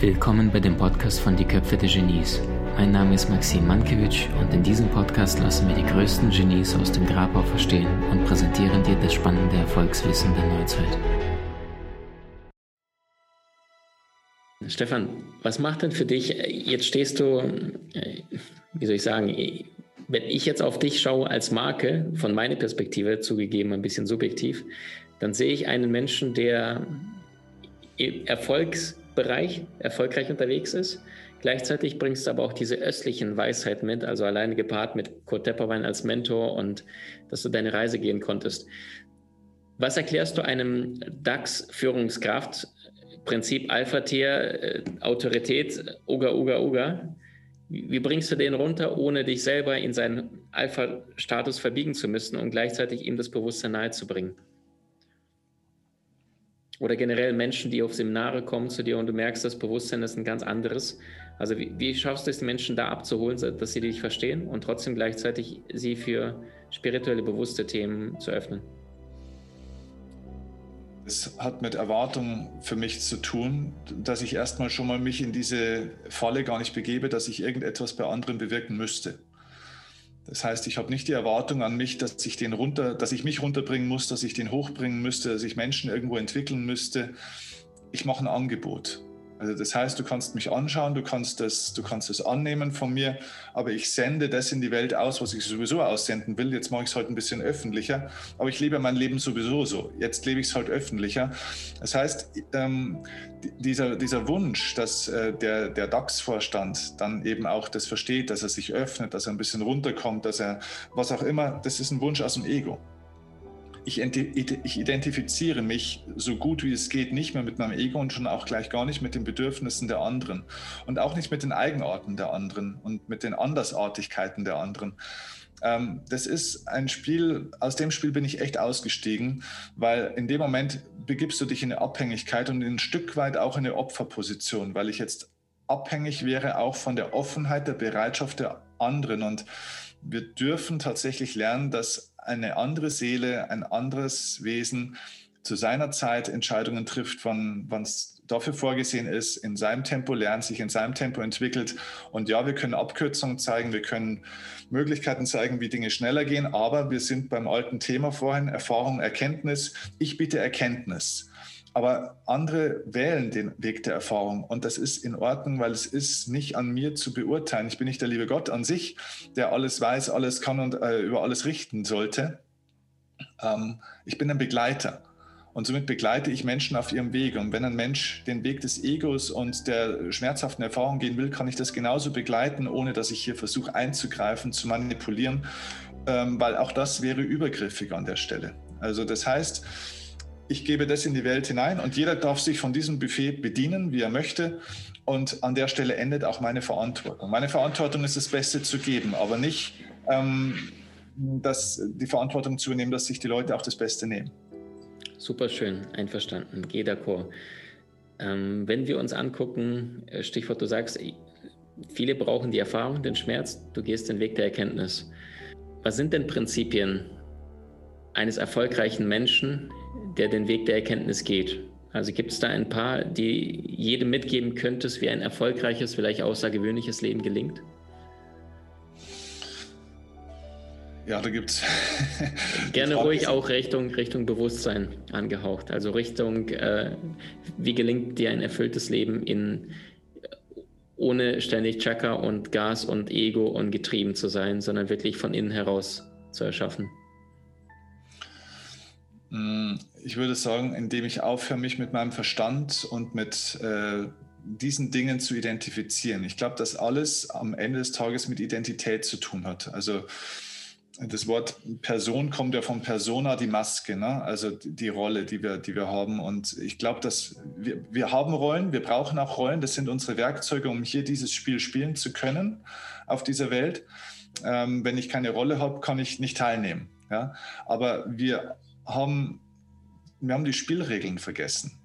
Willkommen bei dem Podcast von Die Köpfe der Genies. Mein Name ist Maxim Mankewitsch und in diesem Podcast lassen wir die größten Genies aus dem Grabau verstehen und präsentieren dir das spannende Erfolgswissen der Neuzeit. Stefan, was macht denn für dich, jetzt stehst du, äh, wie soll ich sagen, wenn ich jetzt auf dich schaue als Marke, von meiner Perspektive zugegeben ein bisschen subjektiv, dann sehe ich einen Menschen, der Erfolgsbereich erfolgreich unterwegs ist. Gleichzeitig bringst du aber auch diese östlichen Weisheiten mit, also alleine gepaart mit Kurt Tepperwein als Mentor und dass du deine Reise gehen konntest. Was erklärst du einem DAX-Führungskraft, Prinzip Alpha-Tier, äh, Autorität, Uga, Uga, Uga? Wie bringst du den runter, ohne dich selber in seinen Alpha-Status verbiegen zu müssen und gleichzeitig ihm das Bewusstsein nahezubringen? Oder generell Menschen, die auf Seminare kommen zu dir und du merkst, das Bewusstsein ist ein ganz anderes. Also wie, wie schaffst du es, die Menschen da abzuholen, dass sie dich verstehen und trotzdem gleichzeitig sie für spirituelle, bewusste Themen zu öffnen? Es hat mit Erwartungen für mich zu tun, dass ich erstmal schon mal mich in diese Falle gar nicht begebe, dass ich irgendetwas bei anderen bewirken müsste. Das heißt, ich habe nicht die Erwartung an mich, dass ich den runter, dass ich mich runterbringen muss, dass ich den hochbringen müsste, dass ich Menschen irgendwo entwickeln müsste. Ich mache ein Angebot. Also das heißt, du kannst mich anschauen, du kannst das, du kannst das annehmen von mir, aber ich sende das in die Welt aus, was ich sowieso aussenden will. Jetzt mache ich es halt ein bisschen öffentlicher, aber ich lebe mein Leben sowieso so. Jetzt lebe ich es halt öffentlicher. Das heißt, ähm, dieser, dieser Wunsch, dass äh, der, der DAX-Vorstand dann eben auch das versteht, dass er sich öffnet, dass er ein bisschen runterkommt, dass er was auch immer, das ist ein Wunsch aus dem Ego ich, ich identifiziere mich so gut wie es geht nicht mehr mit meinem Ego und schon auch gleich gar nicht mit den Bedürfnissen der anderen und auch nicht mit den Eigenarten der anderen und mit den Andersartigkeiten der anderen. Ähm, das ist ein Spiel, aus dem Spiel bin ich echt ausgestiegen, weil in dem Moment begibst du dich in eine Abhängigkeit und ein Stück weit auch in eine Opferposition, weil ich jetzt abhängig wäre auch von der Offenheit, der Bereitschaft der anderen und wir dürfen tatsächlich lernen, dass eine andere Seele, ein anderes Wesen zu seiner Zeit Entscheidungen trifft, wann es dafür vorgesehen ist, in seinem Tempo lernt, sich in seinem Tempo entwickelt. Und ja, wir können Abkürzungen zeigen, wir können Möglichkeiten zeigen, wie Dinge schneller gehen, aber wir sind beim alten Thema vorhin, Erfahrung, Erkenntnis. Ich bitte Erkenntnis. Aber andere wählen den Weg der Erfahrung und das ist in Ordnung, weil es ist nicht an mir zu beurteilen. Ich bin nicht der liebe Gott an sich, der alles weiß, alles kann und äh, über alles richten sollte. Ähm, ich bin ein Begleiter und somit begleite ich Menschen auf ihrem Weg. Und wenn ein Mensch den Weg des Egos und der schmerzhaften Erfahrung gehen will, kann ich das genauso begleiten, ohne dass ich hier versuche einzugreifen, zu manipulieren, ähm, weil auch das wäre übergriffig an der Stelle. Also das heißt, ich gebe das in die Welt hinein und jeder darf sich von diesem Buffet bedienen, wie er möchte. Und an der Stelle endet auch meine Verantwortung. Meine Verantwortung ist, das Beste zu geben, aber nicht ähm, das, die Verantwortung zu übernehmen, dass sich die Leute auch das Beste nehmen. Super schön, einverstanden. Geh d'accord. Ähm, wenn wir uns angucken, äh, Stichwort, du sagst, viele brauchen die Erfahrung, den Schmerz, du gehst den Weg der Erkenntnis. Was sind denn Prinzipien eines erfolgreichen Menschen der den Weg der Erkenntnis geht. Also gibt es da ein paar, die jedem mitgeben könntest, wie ein erfolgreiches, vielleicht außergewöhnliches Leben gelingt? Ja, da gibt es. Gerne ruhig auch Richtung, Richtung Bewusstsein angehaucht. Also Richtung, äh, wie gelingt dir ein erfülltes Leben in ohne ständig Chakra und Gas und Ego und getrieben zu sein, sondern wirklich von innen heraus zu erschaffen. Mm, ich würde sagen, indem ich aufhöre, mich mit meinem Verstand und mit äh, diesen Dingen zu identifizieren. Ich glaube, dass alles am Ende des Tages mit Identität zu tun hat. Also das Wort Person kommt ja von Persona, die Maske, ne? also die Rolle, die wir, die wir haben. Und ich glaube, dass wir, wir haben Rollen, wir brauchen auch Rollen. Das sind unsere Werkzeuge, um hier dieses Spiel spielen zu können auf dieser Welt. Ähm, wenn ich keine Rolle habe, kann ich nicht teilnehmen. Ja? Aber wir haben, wir haben die Spielregeln vergessen.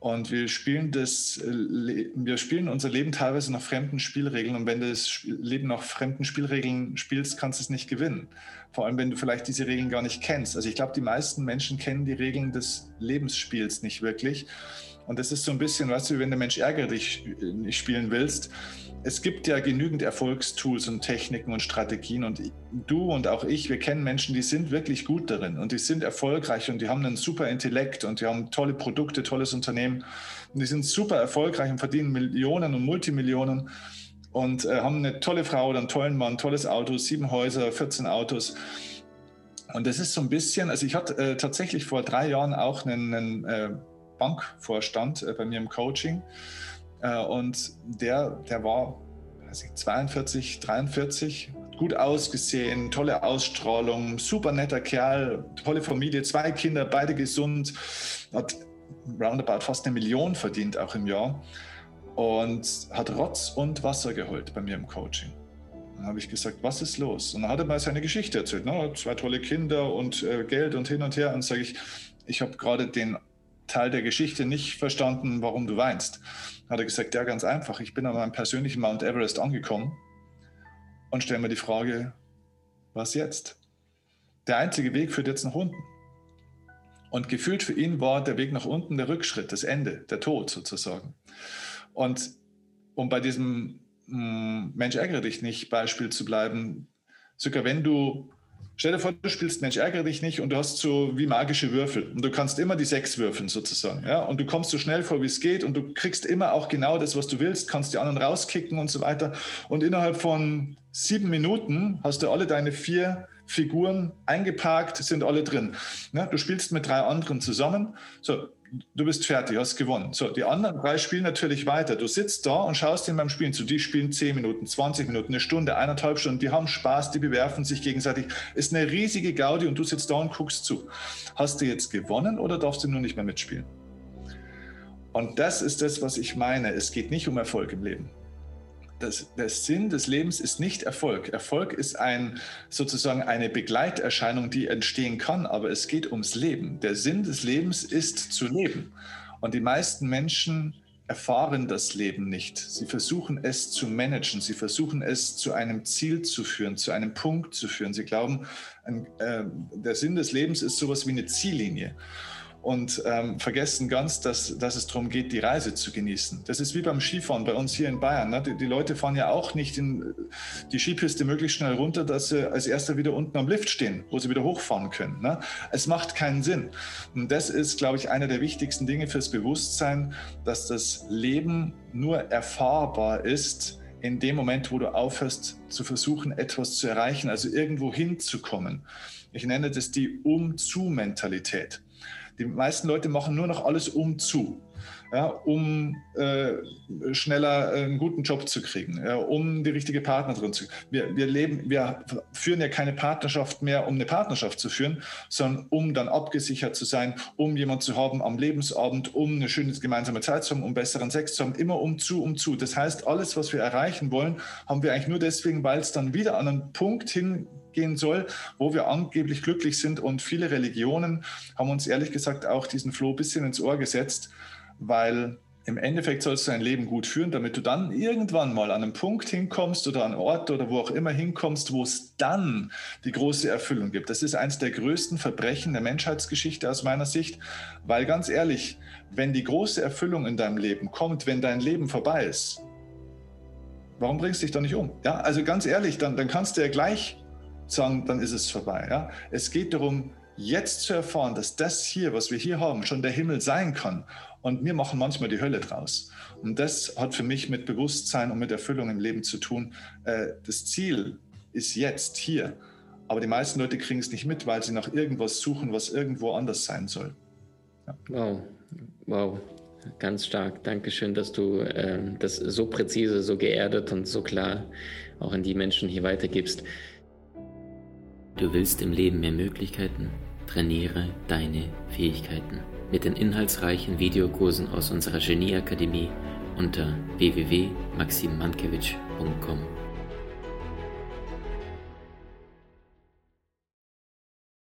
Und wir spielen das, äh, wir spielen unser Leben teilweise nach fremden Spielregeln. Und wenn du das Leben nach fremden Spielregeln spielst, kannst du es nicht gewinnen. Vor allem, wenn du vielleicht diese Regeln gar nicht kennst. Also ich glaube, die meisten Menschen kennen die Regeln des Lebensspiels nicht wirklich. Und das ist so ein bisschen, weißt du, wenn der Mensch ärgere dich nicht spielen willst, es gibt ja genügend Erfolgstools und Techniken und Strategien und du und auch ich, wir kennen Menschen, die sind wirklich gut darin und die sind erfolgreich und die haben einen super Intellekt und die haben tolle Produkte, tolles Unternehmen und die sind super erfolgreich und verdienen Millionen und Multimillionen und äh, haben eine tolle Frau oder einen tollen Mann, tolles Auto, sieben Häuser, 14 Autos. Und das ist so ein bisschen, also ich hatte äh, tatsächlich vor drei Jahren auch einen, einen äh, Bankvorstand äh, bei mir im Coaching äh, und der, der war weiß ich, 42, 43, gut ausgesehen, tolle Ausstrahlung, super netter Kerl, tolle Familie, zwei Kinder, beide gesund, hat roundabout fast eine Million verdient auch im Jahr und hat Rotz und Wasser geholt bei mir im Coaching. Dann habe ich gesagt, was ist los? Und dann hat er mal seine Geschichte erzählt. Ne? Zwei tolle Kinder und äh, Geld und hin und her. Und sage ich, ich habe gerade den Teil der Geschichte nicht verstanden, warum du weinst hat er gesagt, ja, ganz einfach. Ich bin an meinem persönlichen Mount Everest angekommen und stelle mir die Frage, was jetzt? Der einzige Weg führt jetzt nach unten. Und gefühlt für ihn war der Weg nach unten der Rückschritt, das Ende, der Tod sozusagen. Und um bei diesem hm, Mensch ärgere dich nicht Beispiel zu bleiben, sogar wenn du Stell dir vor, du spielst Mensch, ärgere dich nicht und du hast so wie magische Würfel und du kannst immer die sechs würfeln sozusagen. Ja? Und du kommst so schnell vor, wie es geht und du kriegst immer auch genau das, was du willst, kannst die anderen rauskicken und so weiter. Und innerhalb von sieben Minuten hast du alle deine vier Figuren eingeparkt, sind alle drin. Ja? Du spielst mit drei anderen zusammen. So, du bist fertig, hast gewonnen. So, die anderen drei spielen natürlich weiter. Du sitzt da und schaust ihnen beim Spielen zu. Die spielen 10 Minuten, 20 Minuten, eine Stunde, eineinhalb Stunden. Die haben Spaß, die bewerfen sich gegenseitig. Ist eine riesige Gaudi und du sitzt da und guckst zu. Hast du jetzt gewonnen oder darfst du nur nicht mehr mitspielen? Und das ist das, was ich meine. Es geht nicht um Erfolg im Leben das, der Sinn des Lebens ist nicht Erfolg. Erfolg ist ein, sozusagen eine Begleiterscheinung, die entstehen kann, aber es geht ums Leben. Der Sinn des Lebens ist zu leben. Und die meisten Menschen erfahren das Leben nicht. Sie versuchen es zu managen. Sie versuchen es zu einem Ziel zu führen, zu einem Punkt zu führen. Sie glauben, ein, äh, der Sinn des Lebens ist sowas wie eine Ziellinie und ähm, vergessen ganz, dass, dass es darum geht, die Reise zu genießen. Das ist wie beim Skifahren bei uns hier in Bayern. Ne? Die, die, Leute fahren ja auch nicht in die Skipiste möglichst schnell runter, dass sie als Erster wieder unten am Lift stehen, wo sie wieder hochfahren können. Ne? Es macht keinen Sinn. Und das ist, glaube ich, einer der wichtigsten Dinge fürs Bewusstsein, dass das Leben nur erfahrbar ist, in dem Moment, wo du aufhörst zu versuchen, etwas zu erreichen, also irgendwo hinzukommen. Ich nenne das die Um-zu-Mentalität. Die meisten Leute machen nur noch alles um zu. Ja, um äh, schneller einen guten Job zu kriegen, ja, um die richtige Partnerin zu kriegen. Wir, wir, leben, wir führen ja keine Partnerschaft mehr, um eine Partnerschaft zu führen, sondern um dann abgesichert zu sein, um jemanden zu haben am Lebensabend, um eine schöne gemeinsame Zeit zu haben, um besseren Sex zu haben, immer um zu, um zu. Das heißt, alles, was wir erreichen wollen, haben wir eigentlich nur deswegen, weil es dann wieder an einen Punkt hin gehen soll, wo wir angeblich glücklich sind. Und viele Religionen haben uns ehrlich gesagt auch diesen Floh ein bisschen ins Ohr gesetzt, weil im Endeffekt sollst du dein Leben gut führen, damit du dann irgendwann mal an einen Punkt hinkommst oder an einen Ort oder wo auch immer hinkommst, wo es dann die große Erfüllung gibt. Das ist eines der größten Verbrechen der Menschheitsgeschichte aus meiner Sicht, weil ganz ehrlich, wenn die große Erfüllung in deinem Leben kommt, wenn dein Leben vorbei ist, warum bringst du dich da nicht um? Ja, also ganz ehrlich, dann, dann kannst du ja gleich sagen, dann ist es vorbei. Ja? Es geht darum, jetzt zu erfahren, dass das hier, was wir hier haben, schon der Himmel sein kann. Und wir machen manchmal die Hölle draus. Und das hat für mich mit Bewusstsein und mit Erfüllung im Leben zu tun. Äh, das Ziel ist jetzt hier. Aber die meisten Leute kriegen es nicht mit, weil sie nach irgendwas suchen, was irgendwo anders sein soll. Ja. Wow, wow, ganz stark. Dankeschön, dass du äh, das so präzise, so geerdet und so klar auch an die Menschen hier weitergibst. Du willst im Leben mehr Möglichkeiten? Trainiere deine Fähigkeiten mit den inhaltsreichen Videokursen aus unserer Genieakademie unter www.maximmankiewicz.com.